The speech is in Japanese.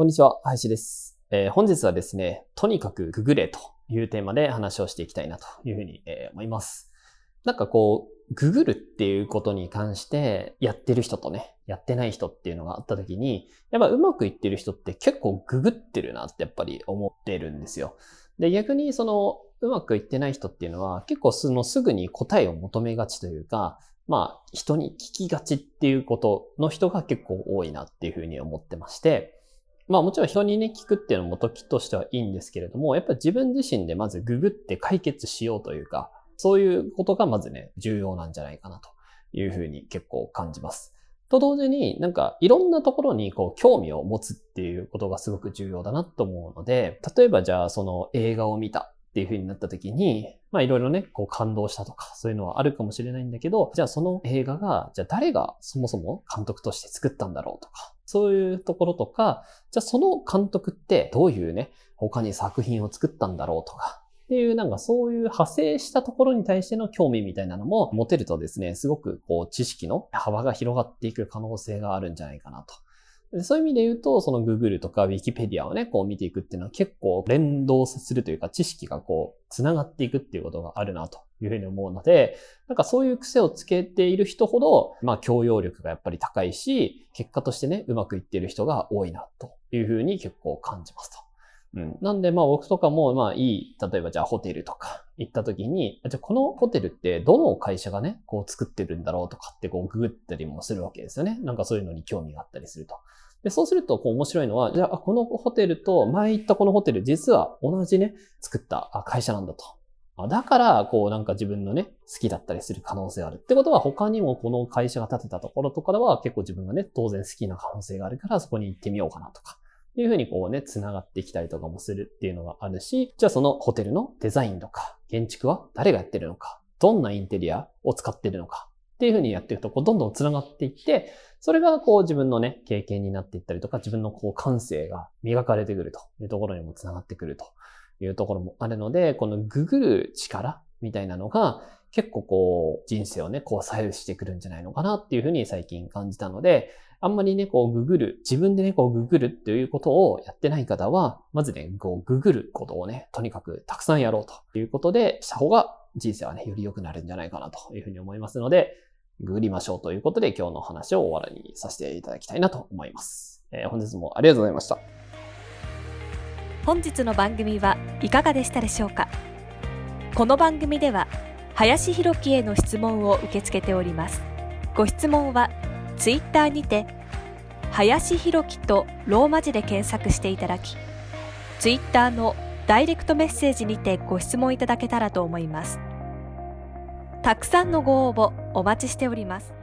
こんにちは林です、えー本日はですねとにかくググれというテーマで話をしていきたいなというふうに、えー思います。なんかこうググるっていうことに関してやってる人とねやってない人っていうのがあった時にやっぱうまくいってる人って結構ググってるなってやっぱり思ってるんですよ。で、逆にその、うまくいってない人っていうのは、結構そのすぐに答えを求めがちというか、まあ、人に聞きがちっていうことの人が結構多いなっていうふうに思ってまして、まあもちろん人にね、聞くっていうのも時としてはいいんですけれども、やっぱ自分自身でまずググって解決しようというか、そういうことがまずね、重要なんじゃないかなというふうに結構感じます。と同時になんかいろんなところにこう興味を持つっていうことがすごく重要だなと思うので、例えばじゃあその映画を見たっていう風になった時に、まあいろいろね、こう感動したとかそういうのはあるかもしれないんだけど、じゃあその映画が、じゃあ誰がそもそも監督として作ったんだろうとか、そういうところとか、じゃあその監督ってどういうね、他に作品を作ったんだろうとか、っていうなんかそういう派生したところに対しての興味みたいなのも持てるとですね、すごくこう知識の幅が広がっていく可能性があるんじゃないかなと。そういう意味で言うと、その Google とか Wikipedia をね、こう見ていくっていうのは結構連動するというか知識がこう繋がっていくっていうことがあるなというふうに思うので、なんかそういう癖をつけている人ほど、まあ教養力がやっぱり高いし、結果としてね、うまくいっている人が多いなというふうに結構感じますと。うん。なんで、まあ僕とかも、まあいい、例えばじゃあホテルとか行った時に、じゃあこのホテルってどの会社がね、こう作ってるんだろうとかってこうググったりもするわけですよね。なんかそういうのに興味があったりすると。で、そうするとこう面白いのは、じゃあこのホテルと前行ったこのホテル実は同じね、作った会社なんだと。だから、こうなんか自分のね、好きだったりする可能性がある。ってことは他にもこの会社が建てたところとかでは結構自分がね、当然好きな可能性があるからそこに行ってみようかなとか。いうふうにこうね、繋がってきたりとかもするっていうのがあるし、じゃあそのホテルのデザインとか、建築は誰がやってるのか、どんなインテリアを使ってるのかっていうふうにやっていくと、こうどんどん繋がっていって、それがこう自分のね、経験になっていったりとか、自分のこう感性が磨かれてくるというところにも繋がってくるというところもあるので、このググる力みたいなのが結構こう人生をね、こう左右してくるんじゃないのかなっていうふうに最近感じたので、あんまりね、こう、ググる、自分でね、こう、ググるっていうことをやってない方は、まずね、こう、ググることをね、とにかくたくさんやろうということで、した方が人生はね、より良くなるんじゃないかなというふうに思いますので、ググりましょうということで、今日の話を終わりにさせていただきたいなと思います。えー本日もありがとうございました。本日の番組はいかがでしたでしょうか？この番組では林博樹への質問を受け付けております。ご質問はツイッターにて林博樹とローマ字で検索していただきツイッターのダイレクトメッセージにてご質問いただけたらと思います。たくさんのご応募お待ちしております。